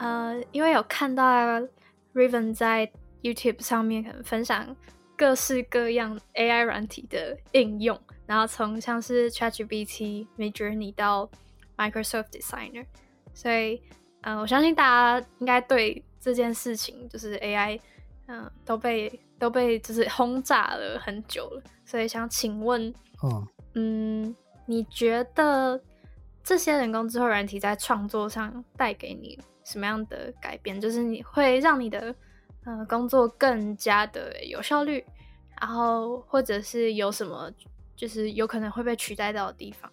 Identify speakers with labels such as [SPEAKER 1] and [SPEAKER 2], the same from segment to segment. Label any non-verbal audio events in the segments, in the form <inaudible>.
[SPEAKER 1] 呃，因为有看到 Raven 在 YouTube 上面可能分享各式各样 AI 软体的应用，然后从像是 ChatGPT、Midjourney 到 Microsoft Designer，所以，嗯、我相信大家应该对这件事情就是 AI，嗯、都被都被就是轰炸了很久了，所以想请问，
[SPEAKER 2] 哦，
[SPEAKER 1] 嗯，你觉得这些人工智慧软体在创作上带给你什么样的改变？就是你会让你的呃工作更加的有效率，然后或者是有什么就是有可能会被取代到的地方？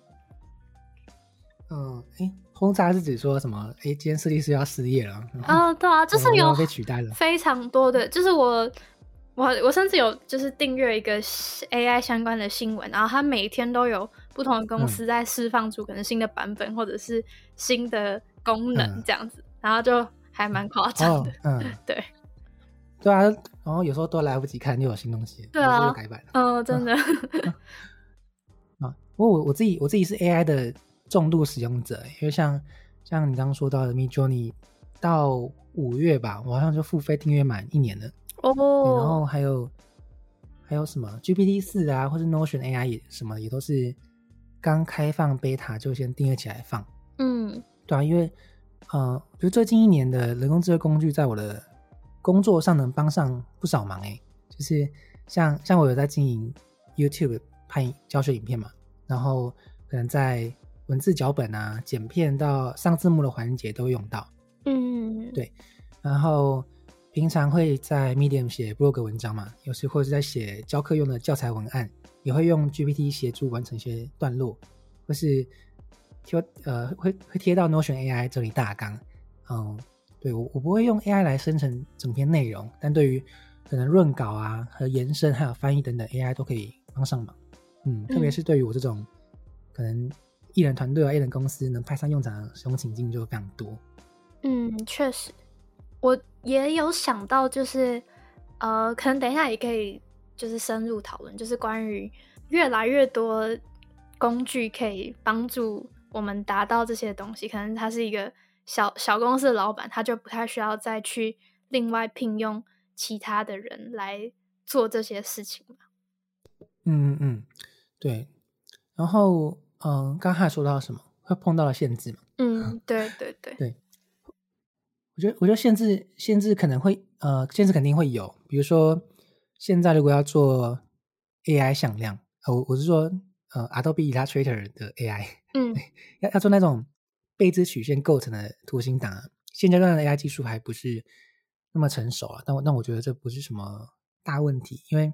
[SPEAKER 2] 嗯，哎，轰炸是指说什么？哎，今天设计师要失业了，
[SPEAKER 1] 啊、对啊，就是有
[SPEAKER 2] 被取代了。
[SPEAKER 1] 非常多的，就是我我我甚至有就是订阅一个 AI 相关的新闻，然后它每天都有不同的公司在释放出可能新的版本或者是新的功能
[SPEAKER 2] 嗯
[SPEAKER 1] 这样子，然后就还蛮夸张
[SPEAKER 2] 哦
[SPEAKER 1] 的。，<laughs>
[SPEAKER 2] 嗯，
[SPEAKER 1] 对，
[SPEAKER 2] 对啊，然后有时候都来不及看，又有新东西，
[SPEAKER 1] 对啊
[SPEAKER 2] 改版了
[SPEAKER 1] 嗯，真的，<laughs>
[SPEAKER 2] 啊。不过我我自己我自己是 AI 的重度使用者，因为像像你刚刚说到的 Mid Journey，到五月吧，我好像就付费订阅满一年了。哦，然后
[SPEAKER 1] 哦，
[SPEAKER 2] 还有还有什么 GPT 四啊，或是 Notion AI 也什么也都是刚开放 beta 就先订阅起来放。
[SPEAKER 1] 嗯
[SPEAKER 2] 对啊，因为呃，我觉得最近一年的人工智能工具在我的工作上能帮上不少忙诶。就是像像我有在经营 YouTube 拍教学影片嘛，然后可能在文字脚本啊、剪片到上字幕的环节都会用到。
[SPEAKER 1] 嗯，
[SPEAKER 2] 对然后平常会在 Medium 写 blog 文章嘛，有时或者是在写教课用的教材文案，也会用 GPT 协助完成一些段落，或是贴呃会会贴到 Notion AI 这里大纲。嗯，对我我不会用 AI 来生成整篇内容，但对于可能润稿啊和延伸还有翻译等等 AI 都可以帮上忙。嗯，特别是对于我这种可能艺人团队啊、艺人公司能派上用场的使用情境就非常多。
[SPEAKER 1] 嗯，确实，我也有想到，就是呃，可能等一下也可以就是深入讨论，就是关于越来越多工具可以帮助我们达到这些东西。可能他是一个小小公司的老板，他就不太需要再去另外聘用其他的人来做这些事情嘛。
[SPEAKER 2] 嗯嗯嗯，对。然后，嗯、刚刚还说到什么？会碰到了限制嘛？
[SPEAKER 1] 嗯，对对对，<laughs>
[SPEAKER 2] 对。我觉得，我觉得限制限制可能会，呃，限制肯定会有。比如说，现在如果要做 AI 响亮，呃，我我是说，呃，Adobe Illustrator 的 AI，<laughs>
[SPEAKER 1] 嗯
[SPEAKER 2] 要要做那种被之曲线构成的图形档啊，现阶段的 AI 技术还不是那么成熟啊。但我但我觉得这不是什么大问题，因为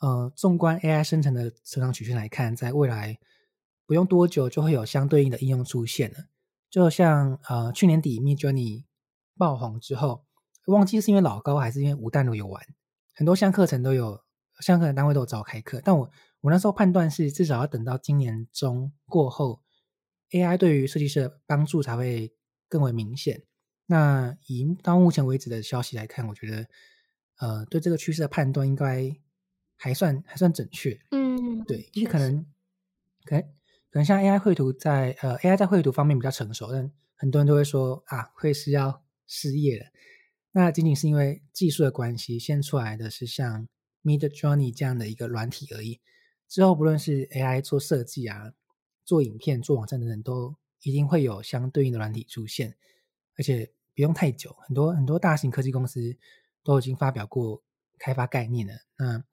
[SPEAKER 2] 呃，纵观 AI 生成的成长曲线来看，在未来不用多久就会有相对应的应用出现了。就像呃去年底 Midjourney 爆红之后，忘记是因为老高还是因为吴淡如有玩，很多项课程都有，像课程单位都有召开课，但我我那时候判断是至少要等到今年中过后，AI 对于设计师的帮助才会更为明显。那以到目前为止的消息来看，我觉得呃对这个趋势的判断应该还算还算准确。
[SPEAKER 1] 嗯，
[SPEAKER 2] 对，因为可能可能可能像 AI 绘图在呃 AI 在绘图方面比较成熟，但很多人都会说啊，会是要失业了。那仅仅是因为技术的关系，现出来的是像 Mid Journey 这样的一个软体而已。之后不论是 AI 做设计啊、做影片、做网站等等，都一定会有相对应的软体出现，而且不用太久，很多很多大型科技公司都已经发表过开发概念了。那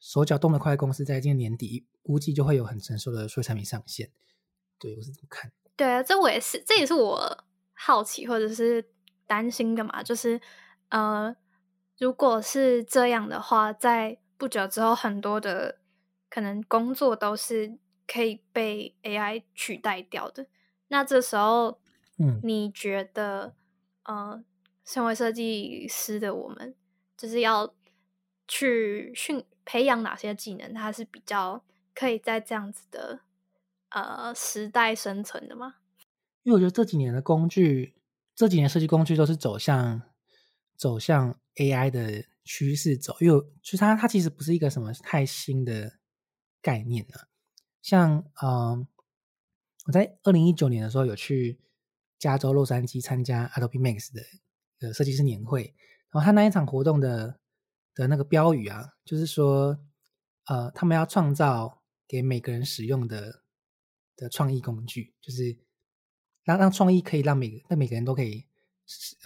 [SPEAKER 2] 手脚动得快的公司在今年年底估计就会有很成熟的数产品上线。对我是这么看。
[SPEAKER 1] 对啊，这我也是，这也是我好奇或者是担心的嘛。就是呃，如果是这样的话，在不久之后，很多的可能工作都是可以被 AI 取代掉的。那这时候，
[SPEAKER 2] 嗯
[SPEAKER 1] 你觉得呃，身为设计师的我们，就是要去训培养哪些技能，它是比较可以在这样子的呃时代生存的吗？
[SPEAKER 2] 因为我觉得这几年的工具，这几年设计工具都是走向走向 AI 的趋势走，因为就是它它其实不是一个什么太新的概念啊。像嗯、呃我在二零一九年的时候有去加州洛杉矶参加 Adobe Max 的呃设计师年会，然后他那一场活动的的那个标语啊，就是说，呃，他们要创造给每个人使用的的创意工具，就是让让创意可以让每个让每个人都可以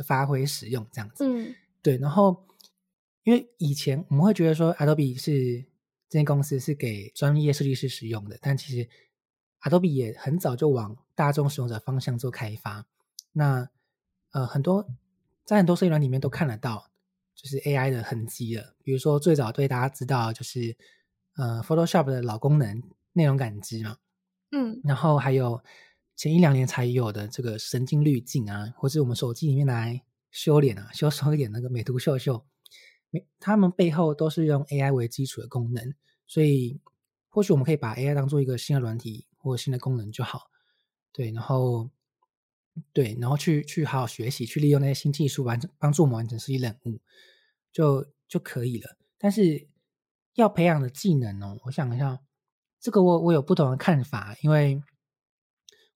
[SPEAKER 2] 发挥使用这样子。
[SPEAKER 1] 嗯，
[SPEAKER 2] 对。然后，因为以前我们会觉得说 Adobe 是这间公司是给专业设计师使用的，但其实 Adobe 也很早就往大众使用者方向做开发。那呃，很多在很多设计软里面都看得到，就是 AI 的痕迹了。比如说最早对大家知道就是呃 Photoshop 的老功能内容感知嘛，
[SPEAKER 1] 嗯，
[SPEAKER 2] 然后还有前一两年才有的这个神经滤镜啊，或是我们手机里面来修脸啊、修手脸那个美图秀秀，美他们背后都是用 AI 为基础的功能，所以或许我们可以把 AI 当做一个新的软体或新的功能就好，对，然后对，然后去去好好学习，去利用那些新技术完成帮助我们完成实际任务，就就可以了。但是要培养的技能哦，我想一下，这个我我有不同的看法，因为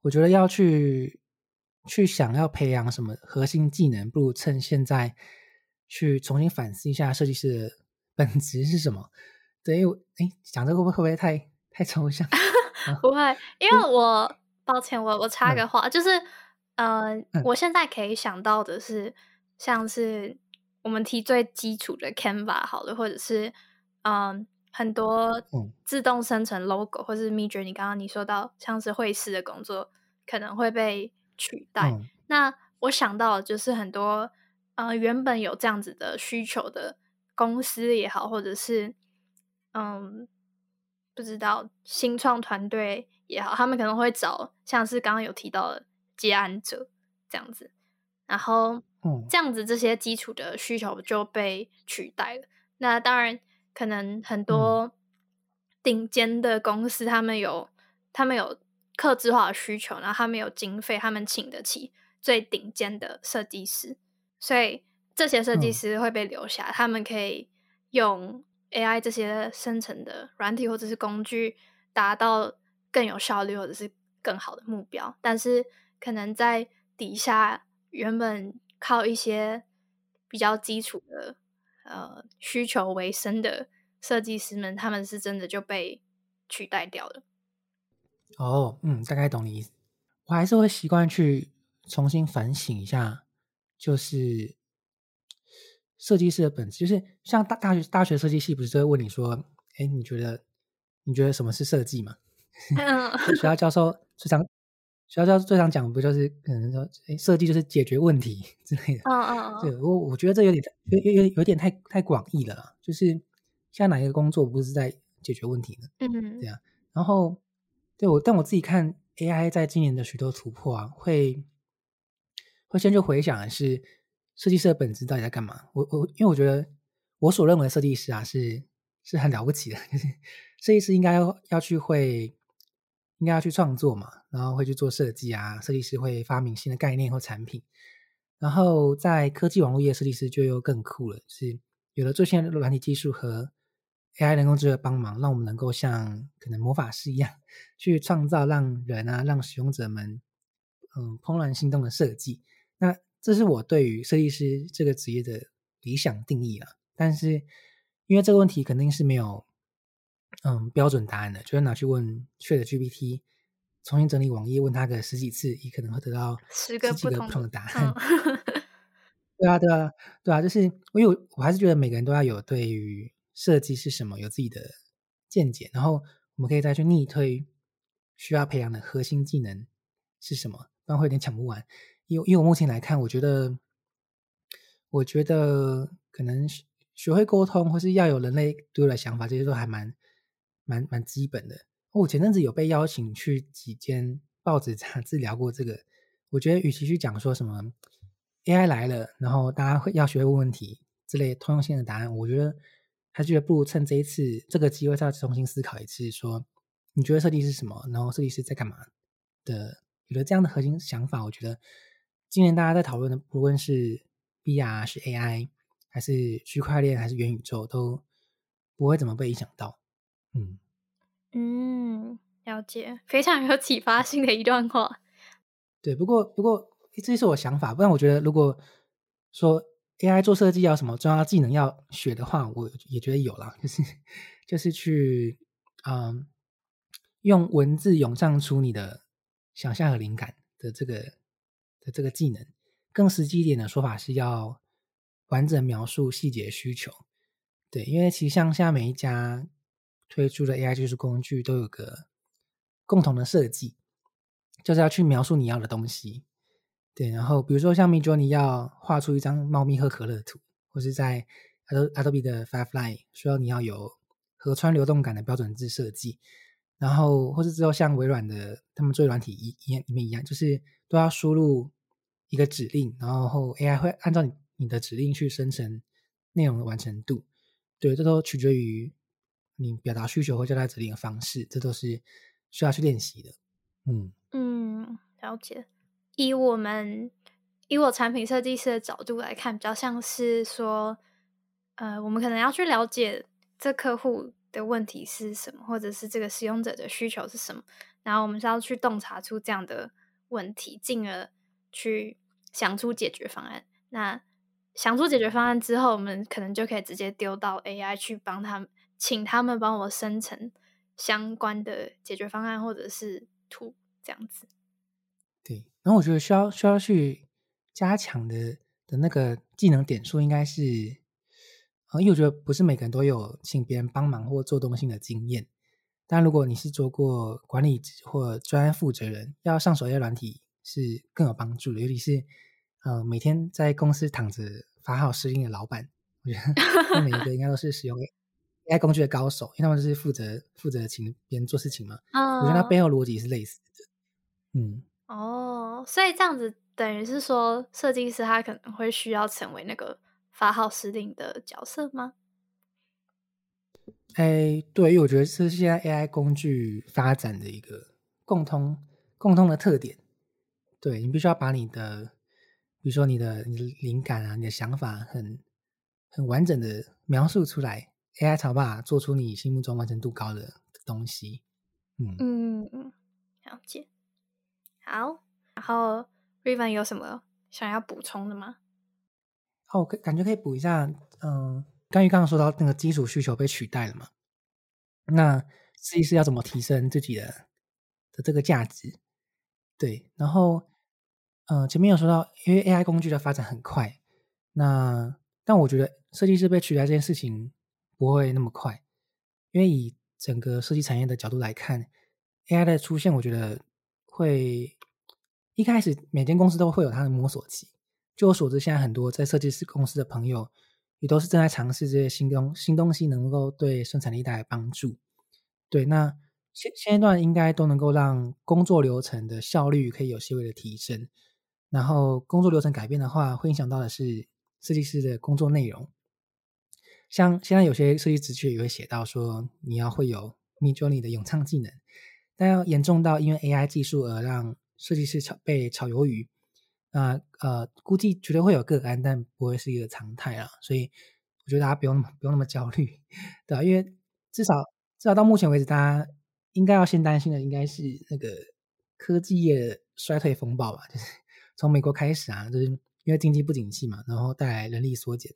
[SPEAKER 2] 我觉得要去去想要培养什么核心技能，不如趁现在去重新反思一下设计师的 <laughs> 本质是什么。对，因为哎，讲这个会不会会不会太太抽象？<laughs>
[SPEAKER 1] 不会，因为我抱歉，我我插个话，就是呃，我现在可以想到的是，像是我们提最基础的 Canva 好了，或者是嗯很多自动生成 logo，或是 Midjourney，刚刚你说到像是会师的工作可能会被取代，那我想到的就是很多呃原本有这样子的需求的公司也好，或者是嗯。不知道新创团队也好，他们可能会找像是刚刚有提到的接案者这样子，然后这样子这些基础的需求就被取代了。那当然，可能很多顶尖的公司，他们有他们有客制化的需求，然后他们有经费，他们请得起最顶尖的设计师，所以这些设计师会被留下，他们可以用。AI 这些生成的软体或者是工具，达到更有效率或者是更好的目标，但是可能在底下原本靠一些比较基础的呃需求为生的设计师们，他们是真的就被取代掉了。
[SPEAKER 2] 哦，嗯，大概懂你意思。我还是会习惯去重新反省一下，就是。设计师的本质就是像大大学大学设计系不是都会问你说，哎，你觉得你觉得什么是设计嘛？<laughs> 学校教授最常学校教授最常讲不就是可能说，哎，设计就是解决问题 <laughs> 之类的。
[SPEAKER 1] 嗯嗯嗯。
[SPEAKER 2] 对我我觉得这有点有有有点太太广义了，就是现在哪一个工作不是在解决问题呢？
[SPEAKER 1] 嗯，
[SPEAKER 2] 这样。然后对我但我自己看 AI 在今年的许多突破啊，会会先去回想的是。设计师的本质到底在干嘛？我我因为我觉得我所认为的设计师啊是是很了不起的，就是设计师应该要要去会应该要去创作嘛，然后会去做设计啊。设计师会发明新的概念或产品，然后在科技网络业，设计师就又更酷了，是有了最新的软体技术和 AI 人工智能的帮忙，让我们能够像可能魔法师一样去创造让人啊让使用者们嗯怦然心动的设计。那这是我对于设计师这个职业的理想定义了，但是因为这个问题肯定是没有嗯标准答案的，就是拿去问 Chat GPT，重新整理网页，问他个十几次，也可能会得到
[SPEAKER 1] 十个
[SPEAKER 2] 不
[SPEAKER 1] 同
[SPEAKER 2] 的答案。<laughs> 对啊，对啊，对啊，就是我有，我还是觉得每个人都要有对于设计是什么有自己的见解，然后我们可以再去逆推需要培养的核心技能是什么，不然会有点抢不完。因因为我目前来看，我觉得，我觉得可能学会沟通，或是要有人类独有的想法，这些都还蛮蛮蛮基本的。我前阵子有被邀请去几间报纸杂志聊过这个。我觉得，与其去讲说什么 AI 来了，然后大家会要学会问问题之类通用性的答案，我觉得还觉得不如趁这一次这个机会再重新思考一次，说你觉得设计是什么，然后设计师在干嘛的，有了这样的核心想法，我觉得。今年大家在讨论的，不论是 VR、是 AI，还是区块链，还是元宇宙，都不会怎么被影响到。
[SPEAKER 1] 嗯嗯，了解，非常有启发性的一段话。
[SPEAKER 2] 对，不过不过这是我想法。不然我觉得，如果说 AI 做设计要什么重要技能要学的话，我也觉得有啦，就是就是去嗯，用文字涌上出你的想象和灵感的这个的这个技能。更实际一点的说法是要完整描述细节需求。对，因为其实像现在每一家推出的 AI 技术工具都有个共同的设计，就是要去描述你要的东西。对，然后比如说像 Midjourney 要画出一张猫咪喝可乐的图，或是在 Adobe 的 Firefly 需要你要有河川流动感的标准字设计，然后或是之后像微软的他们做软体一一样里面一样，就是都要输入一个指令，然后 AI 会按照你你的指令去生成内容的完成度。对，这都取决于你表达需求或交代指令的方式，这都是需要去练习的。
[SPEAKER 1] 嗯嗯，了解。以我们以我产品设计师的角度来看，比较像是说，呃，我们可能要去了解这客户的问题是什么，或者是这个使用者的需求是什么，然后我们是要去洞察出这样的问题，进而去想出解决方案。那想出解决方案之后，我们可能就可以直接丢到 AI 去帮他们，请他们帮我生成相关的解决方案或者是图这样子。
[SPEAKER 2] 对，然后我觉得需要需要去加强的的那个技能点数应该是，啊，因为我觉得不是每个人都有请别人帮忙或做东西的经验。但如果你是做过管理或专业负责人，要上手 AI 软体是更有帮助的，尤其是。呃，每天在公司躺着发号施令的老板，我觉得每一个应该都是使用 <laughs> AI 工具的高手，因为他们就是负责负责请别人做事情嘛。我觉得他背后逻辑是类似的。嗯，
[SPEAKER 1] 哦，所以这样子等于是说，设计师他可能会需要成为那个发号施令的角色吗？
[SPEAKER 2] 哎，对，因为我觉得这是现在 AI 工具发展的一个共通共通的特点。对你必须要把你的比如说你的你的灵感啊，你的想法很很完整的描述出来，AI 才把做出你心目中完成度高的东西。
[SPEAKER 1] 嗯嗯嗯，了解。好，然后 Riven 有什么想要补充的吗？
[SPEAKER 2] 哦，感觉可以补一下。嗯，关于刚刚说到那个基础需求被取代了嘛？那设计师要怎么提升自己的的这个价值？对，然后。嗯，前面有说到，因为 AI 工具的发展很快，那但我觉得设计师被取代这件事情不会那么快，因为以整个设计产业的角度来看，AI 的出现，我觉得会一开始每间公司都会有它的摸索期。据我所知，现在很多在设计师公司的朋友也都是正在尝试这些新东新东西，能够对生产力带来帮助。对，那现现阶段应该都能够让工作流程的效率可以有些微的提升。然后工作流程改变的话，会影响到的是设计师的工作内容。像现在有些设计职缺也会写到说，你要会有 Midjourney 的咏唱技能，但要严重到因为 AI 技术而让设计师炒被炒鱿鱼，那呃估计绝对会有个案，但不会是一个常态啊。所以我觉得大家不用 <laughs> 不用那么焦虑，对吧？因为至少至少到目前为止，大家应该要先担心的应该是那个科技业衰退风暴吧，就是。<laughs> 从美国开始啊，就是因为经济不景气嘛，然后带来人力缩减。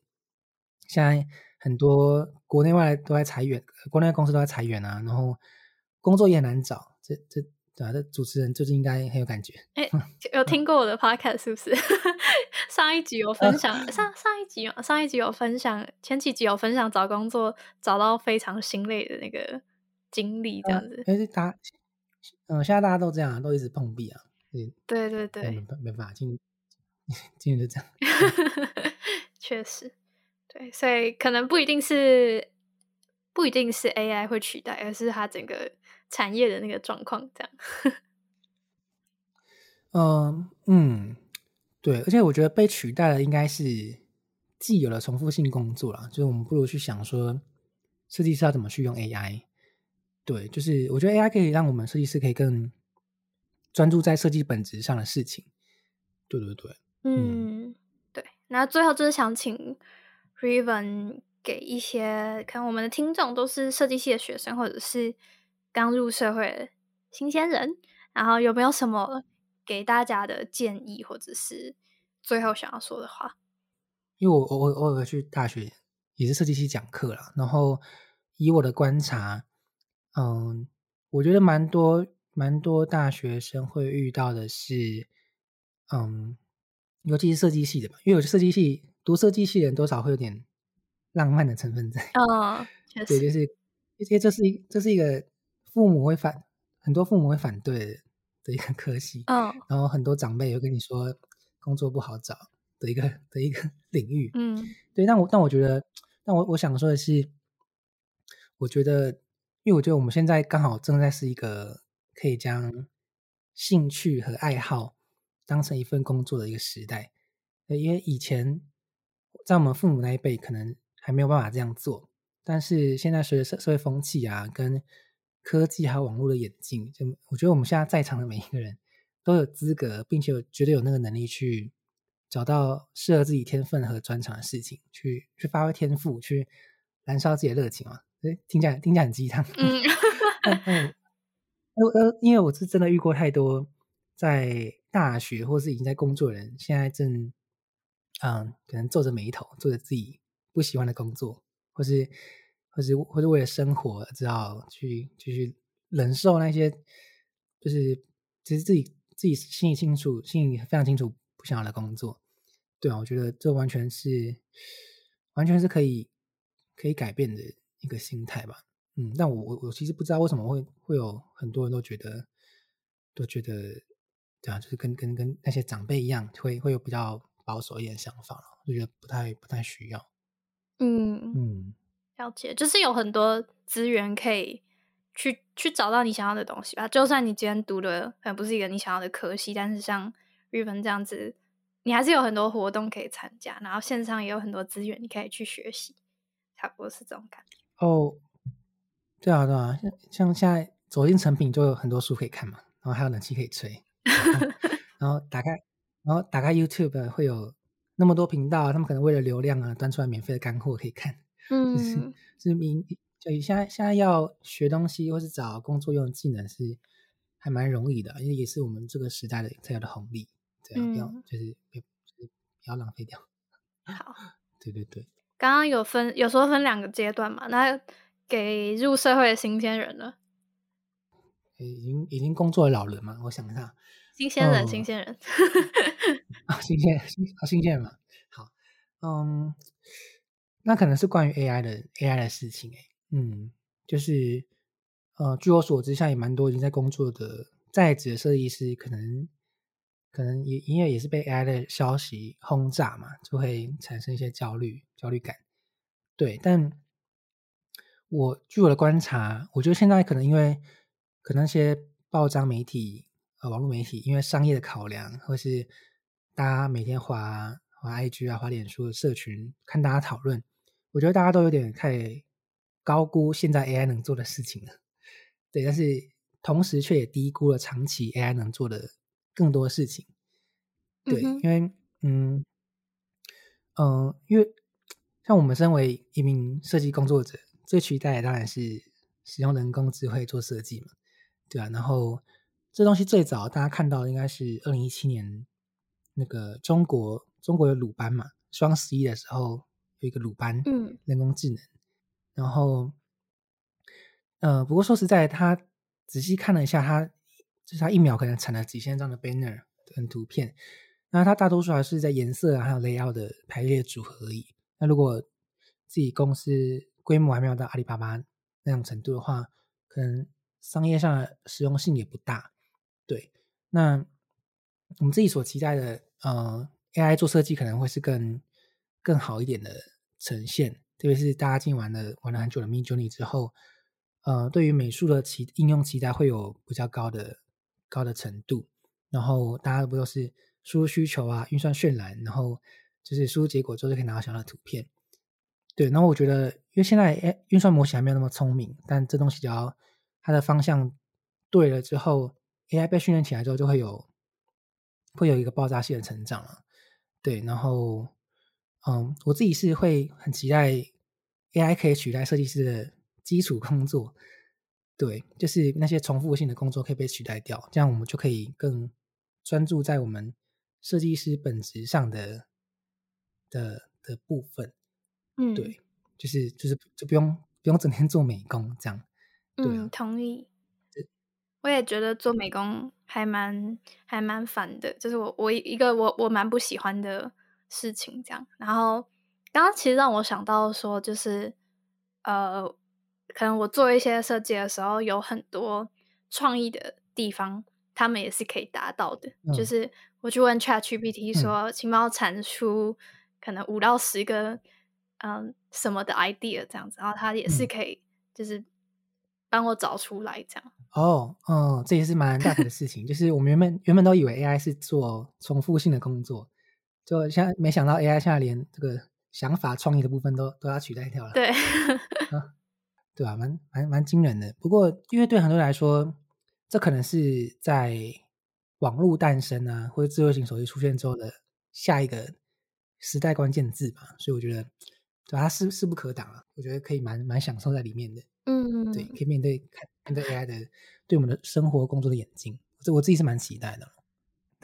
[SPEAKER 2] 现在很多国内外都在裁员，国内公司都在裁员啊，然后工作也很难找。这这对啊，这主持人最近应该很有感觉。
[SPEAKER 1] 哎，有听过我的 podcast 是不是？<laughs> 上一集有分享，上上一集上一集有分享，前几集有分享找工作找到非常心累的那个经历，这样子。
[SPEAKER 2] 哎，大嗯，现在大家都这样，都一直碰壁啊。
[SPEAKER 1] 对对对，
[SPEAKER 2] 没没办法，今 <laughs> 今天就这样。<laughs>
[SPEAKER 1] 确实，对，所以可能不一定是不一定是 AI 会取代，而是它整个产业的那个状况这样。<laughs>
[SPEAKER 2] 嗯嗯，对，而且我觉得被取代的应该是既有的重复性工作了，就是我们不如去想说，设计师要怎么去用 AI。对，就是我觉得 AI 可以让我们设计师可以更。专注在设计本质上的事情，对对对，
[SPEAKER 1] 嗯，对。那最后就是想请 Riven 给一些，可能我们的听众都是设计系的学生，或者是刚入社会的新鲜人，然后有没有什么给大家的建议，或者是最后想要说的话。
[SPEAKER 2] 因为我我我偶尔去大学也是设计系讲课了，然后以我的观察，嗯，我觉得蛮多蛮多大学生会遇到的是，嗯，尤其是设计系的吧，因为有设计系读设计系的人多少会有点浪漫的成分在，
[SPEAKER 1] 嗯，
[SPEAKER 2] 对，就是因为这是一这是一个父母会反很多父母会反对的一个科系，
[SPEAKER 1] 嗯，
[SPEAKER 2] 然后很多长辈会跟你说工作不好找的一个的一个 <laughs> 领域，
[SPEAKER 1] 嗯，
[SPEAKER 2] 对，但我但我觉得，但我我想说的是，我觉得，因为我觉得我们现在刚好正在是一个可以将兴趣和爱好当成一份工作的一个时代，因为以前在我们父母那一辈可能还没有办法这样做，但是现在随着社社会风气啊，跟科技还有网络的演进，就我觉得我们现在在场的每一个人都有资格，并且有绝对有那个能力去找到适合自己天分和专长的事情，去去发挥天赋，去燃烧自己的热情嘛。诶，听起来听起来很鸡汤。
[SPEAKER 1] 嗯，<laughs>
[SPEAKER 2] 呃，因为我是真的遇过太多在大学或是已经在工作的人，现在正嗯，可能皱着眉头做着自己不喜欢的工作，或是或是或是为了生活，只好去继续忍受那些，就是其实自己自己心里清楚，心里非常清楚不想要的工作。对啊，我觉得这完全是完全是可以可以改变的一个心态吧。嗯，但我我我其实不知道为什么会会有很多人都觉得都觉得对啊，就是跟跟跟那些长辈一样，会会有比较保守一点想法，就觉得不太不太需要。
[SPEAKER 1] 嗯，
[SPEAKER 2] 嗯，
[SPEAKER 1] 了解，就是有很多资源可以去去找到你想要的东西吧。就算你今天读的可能不是一个你想要的科系，但是像日本这样子，你还是有很多活动可以参加，然后线上也有很多资源你可以去学习，差不多是这种感觉。
[SPEAKER 2] 哦，对啊对啊，像像现在走进成品就有很多书可以看嘛，然后还有冷气可以吹，然 <laughs> 后然后打开然后打开 YouTube 会有那么多频道，他们可能为了流量啊，端出来免费的干货可以看。就是
[SPEAKER 1] 嗯。
[SPEAKER 2] 是明，所以现在现在要学东西或是找工作用的技能是还蛮容易的，因为也是我们这个时代的才有的红利，这样不要
[SPEAKER 1] 嗯。
[SPEAKER 2] 就是不就是不要浪费掉。<laughs>
[SPEAKER 1] 好，
[SPEAKER 2] 对对对，
[SPEAKER 1] 刚刚有分有时候分两个阶段嘛，那给入社会的新鲜人了，
[SPEAKER 2] 已经已经工作的老人嘛，我想一下，
[SPEAKER 1] 新鲜人，
[SPEAKER 2] 哦
[SPEAKER 1] 新鲜人，
[SPEAKER 2] 啊，<laughs> 新鲜新好新鲜人嘛，好，嗯，那可能是关于 AI 的 AI 的事情诶，嗯，就是呃，据我所知，像也蛮多已经在工作的在职的设计师，可能可能也因为也是被 AI 的消息轰炸嘛，就会产生一些焦虑焦虑感。对，但我据我的观察，我觉得现在可能因为可能那些报章媒体、呃网络媒体，因为商业的考量，或是大家每天划划 IG 啊、划脸书的社群，看大家讨论，我觉得大家都有点太高估现在 AI 能做的事情了。对，但是同时却也低估了长期 AI 能做的更多事情。对，
[SPEAKER 1] 嗯
[SPEAKER 2] 因为嗯嗯、呃因为像我们身为一名设计工作者，最期待的当然是使用人工智慧做设计嘛，对啊。然后这东西最早大家看到的应该是二零一七年那个中国中国有鲁班嘛，双十一的时候有一个鲁班，
[SPEAKER 1] 嗯
[SPEAKER 2] 人工智能。然后，呃，不过说实在，他仔细看了一下，他就是他一秒可能产了几千张的 banner 跟图片，那它大多数还是在颜色啊还有 layout 的排列组合而已。那如果自己公司规模还没有到阿里巴巴那种程度的话，可能商业上的实用性也不大。对，那我们自己所期待的，呃，AI 做设计可能会是更更好一点的呈现，特别是大家进玩了玩了很久的 Mid Journey 之后，呃，对于美术的期应用期待会有比较高的高的程度。然后大家不都是输入需求啊，运算渲染，然后就是输入结果之后就可以拿到想要的图片。对，然后我觉得，因为现在诶运算模型还没有那么聪明，但这东西只要它的方向对了之后，AI 被训练起来之后，就会有会有一个爆炸性的成长了。对，然后嗯，我自己是会很期待 AI 可以取代设计师的基础工作。对，就是那些重复性的工作可以被取代掉，这样我们就可以更专注在我们设计师本质上的的的部分。
[SPEAKER 1] 嗯，
[SPEAKER 2] 对，就是就是就不用不用整天做美工这样。
[SPEAKER 1] 嗯，同意。我也觉得做美工还蛮还蛮烦的，就是我我一个我我蛮不喜欢的事情这样。然后刚刚其实让我想到说，就是呃，可能我做一些设计的时候，有很多创意的地方，他们也是可以达到的。就是我去问 Chat GPT 说，请帮我产出可能五到十个嗯什么的 idea 这样子，然后他也是可以就是帮我找出来这样。
[SPEAKER 2] 哦，嗯，这也是蛮大的事情。就是我们原本原本都以为 AI 是做重复性的工作，就现在没想到 AI 现在连这个想法创意的部分都都要取代掉了。
[SPEAKER 1] 对，
[SPEAKER 2] 对啊，蛮蛮蛮惊人的。不过，因为对很多人来说，这可能是在网络诞生啊，或者智慧型手机出现之后的下一个时代关键字吧。所以我觉得，对它势势不可挡啊。我觉得可以蛮蛮享受在里面的。
[SPEAKER 1] 嗯，
[SPEAKER 2] 对，可以面对看面对 AI 的对我们的生活工作的眼睛，这我自己是蛮期待的，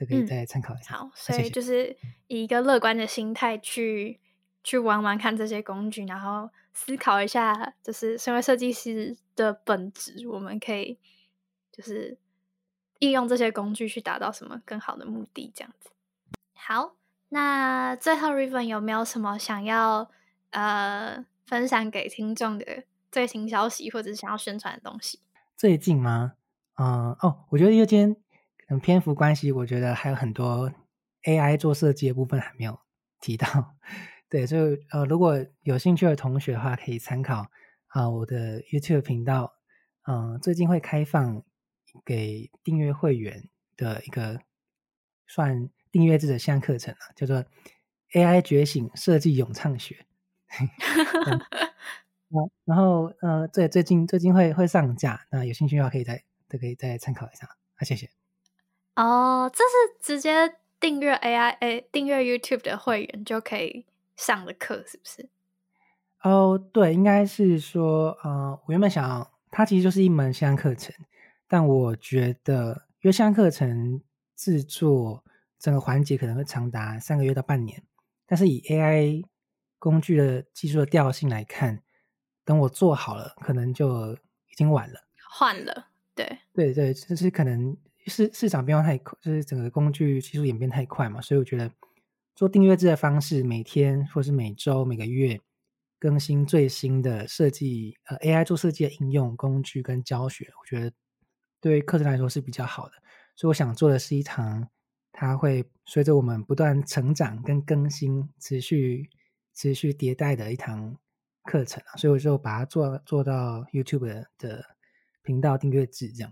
[SPEAKER 2] 都可以再参考一下。
[SPEAKER 1] 好，所以就是以一个乐观的心态去去玩玩看这些工具，然后思考一下，就是身为设计师的本质，我们可以就是应用这些工具去达到什么更好的目的，这样子。好，那最后 Riven 有没有什么想要呃分享给听众的？最新消息或者是想要宣传的东西，
[SPEAKER 2] 最近吗？嗯，哦，我觉得因为今天可能篇幅关系，我觉得还有很多 AI 做设计的部分还没有 <laughs> 提到。对，就呃，如果有兴趣的同学的话，可以参考啊我的 YouTube 频道。嗯，最近会开放给订阅会员的一个算订阅制的线上课程啊，叫做 AI 觉醒设计咏唱学。<laughs> <laughs> 然后呃，最最近最近会会上架，那有兴趣的话可以再都可以再参考一下。啊，谢谢。
[SPEAKER 1] 哦，这是直接订阅 AI A 订阅 YouTube 的会员就可以上的课，是不是？
[SPEAKER 2] 哦，对，应该是说，呃，我原本想它其实就是一门线上课程，但我觉得因为线上课程制作整个环节可能会长达三个月到半年，但是以 AI 工具的技术的调性来看。等我做好了，可能就已经晚了。
[SPEAKER 1] 换了，对
[SPEAKER 2] 对对，就是可能市市场变化太快，就是整个工具技术演变太快嘛，所以我觉得做订阅制的方式，每天或是每周、每个月更新最新的设计，呃，AI 做设计的应用工具跟教学，我觉得对课程来说是比较好的。所以我想做的是一堂，它会随着我们不断成长跟更新，持续持续迭代的一堂。课程啊，所以我就把它做做到 YouTube 的频道订阅制这样。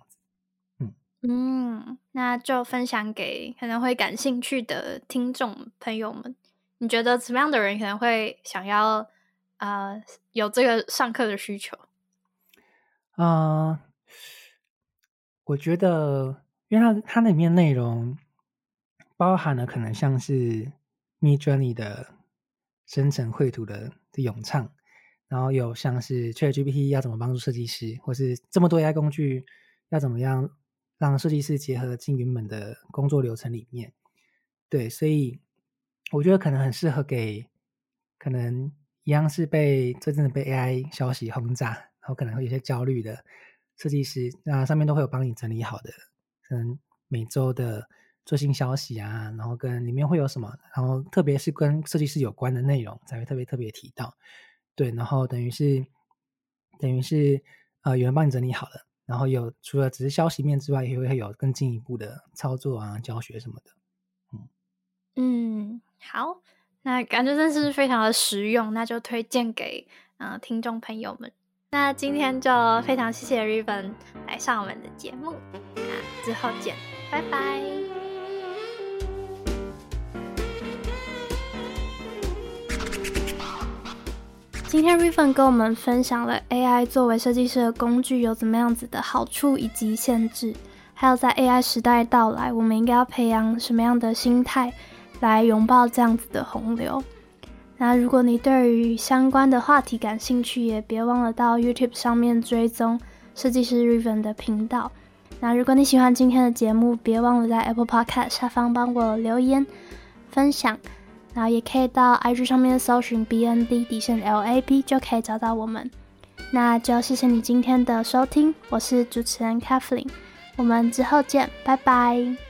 [SPEAKER 1] 嗯，那就分享给可能会感兴趣的听众朋友们。你觉得什么样的人可能会想要呃有这个上课的需求？
[SPEAKER 2] 啊，我觉得，因为它它里面内容包含了可能像是 Midjourney 的生成绘图的的咏唱。然后有像是 ChatGPT 要怎么帮助设计师，或是这么多 AI 工具要怎么样让设计师结合进原本的工作流程里面？对，所以我觉得可能很适合给可能一样是被真正的被 AI 消息轰炸，然后可能会有些焦虑的设计师，那上面都会有帮你整理好的，可能每周的最新消息啊，然后跟里面会有什么，然后特别是跟设计师有关的内容才会特别特别提到。对，然后等于是，等于是，呃，有人帮你整理好了，然后有除了只是消息面之外，也会有更进一步的操作啊、教学什么的。
[SPEAKER 1] 嗯，好，那感觉真是非常的实用，那就推荐给呃听众朋友们。那今天就非常谢谢 Riven 来上我们的节目，那之后见，拜拜。今天 Riven 跟我们分享了 AI 作为设计师的工具有怎么样子的好处以及限制，还有在 AI 时代到来，我们应该要培养什么样的心态来拥抱这样子的洪流。那如果你对于相关的话题感兴趣，也别忘了到 YouTube 上面追踪设计师 Riven 的频道。那如果你喜欢今天的节目，别忘了在 Apple Podcast 下方帮我留言分享，然后也可以到 IG 上面搜寻 BND 底线 LAP 就可以找到我们。那就谢谢你今天的收听，我是主持人 Kathleen，我们之后见，拜拜。